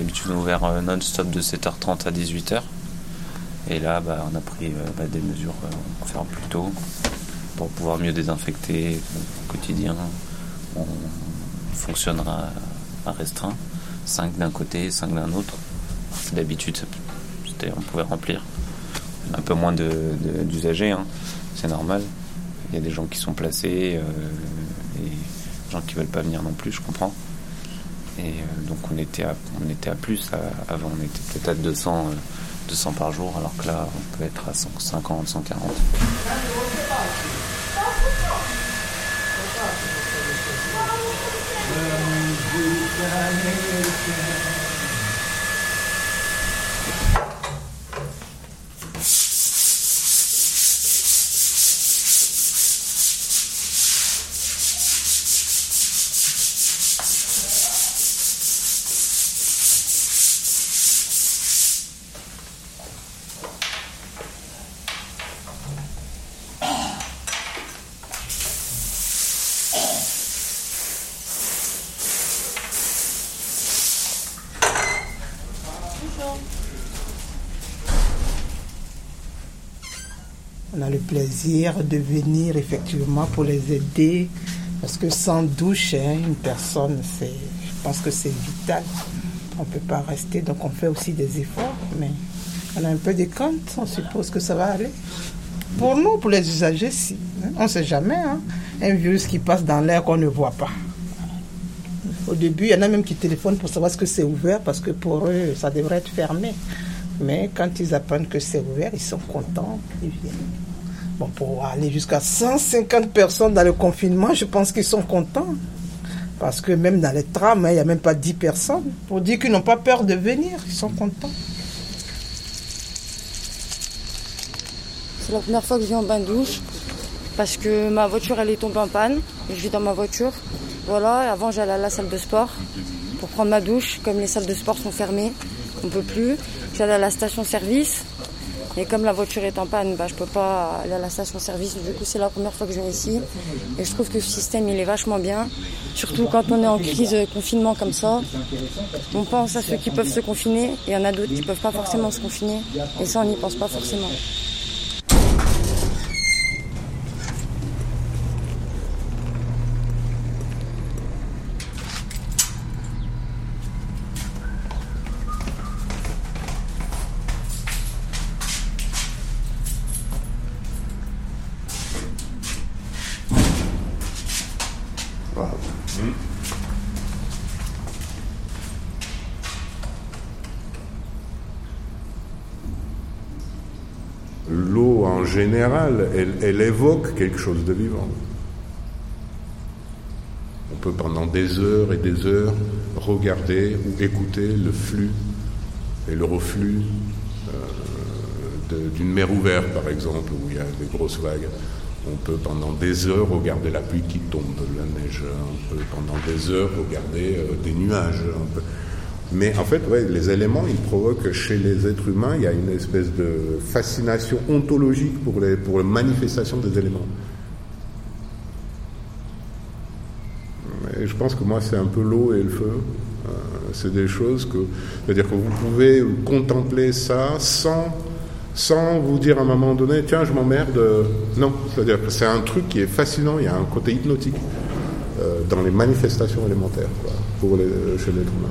on est ouvert euh, non-stop de 7h30 à 18h. Et là, bah, on a pris euh, bah, des mesures, euh, on ferme plus tôt pour pouvoir mieux désinfecter au quotidien. On fonctionnera à restreint, 5 d'un côté, 5 d'un autre. D'habitude, on pouvait remplir. Un peu moins d'usagers, hein. c'est normal. Il y a des gens qui sont placés euh, et des gens qui veulent pas venir non plus, je comprends. Et euh, donc on était à, on était à plus. avant, on était peut-être à 200, euh, 200 par jour, alors que là, on peut être à 150, 140. On a le plaisir de venir effectivement pour les aider parce que sans douche, hein, une personne, je pense que c'est vital. On ne peut pas rester, donc on fait aussi des efforts, mais on a un peu de crainte, on suppose que ça va aller. Pour nous, pour les usagers, si. hein. On ne sait jamais. hein. Un virus qui passe dans l'air qu'on ne voit pas. Au début, il y en a même qui téléphonent pour savoir ce que c'est ouvert parce que pour eux, ça devrait être fermé. Mais quand ils apprennent que c'est ouvert, ils sont contents, ils viennent. Bon, pour aller jusqu'à 150 personnes dans le confinement, je pense qu'ils sont contents. Parce que même dans les trams, hein, il n'y a même pas 10 personnes. Pour dire qu'ils n'ont pas peur de venir, ils sont contents. C'est la première fois que je viens en bain douche parce que ma voiture elle est tombée en panne je vis dans ma voiture. Voilà, avant j'allais à la salle de sport pour prendre ma douche. Comme les salles de sport sont fermées, on peut plus. J'allais à la station service et comme la voiture est en panne, bah, je peux pas aller à la station service. Du coup c'est la première fois que je viens ici et je trouve que ce système il est vachement bien. Surtout quand on est en crise de confinement comme ça, on pense à ceux qui peuvent se confiner et il y en a d'autres qui peuvent pas forcément se confiner et ça on n'y pense pas forcément. L'eau en général, elle, évoque quelque chose de vivant. On peut pendant des heures et des heures regarder ou écouter le flux et le reflux euh, d'une mer ouverte, par exemple, où il y a des grosses vagues. On peut pendant des heures regarder la pluie qui tombe, la neige. On peut pendant des heures regarder euh, des nuages. Peut- Mais en fait, les éléments, ils provoquent chez les êtres humains, il y a une espèce de fascination ontologique pour les, pour les manifestations des éléments. Je pense que moi, c'est un peu l'eau et le feu. Euh, c'est des choses que. C'est-à-dire que vous pouvez contempler ça sans, sans vous dire à un moment donné, tiens, je m'emmerde. Non, c'est-à-dire que c'est un truc qui est fascinant, il y a un côté hypnotique euh, dans les manifestations élémentaires, quoi, pour les, chez l'être humain.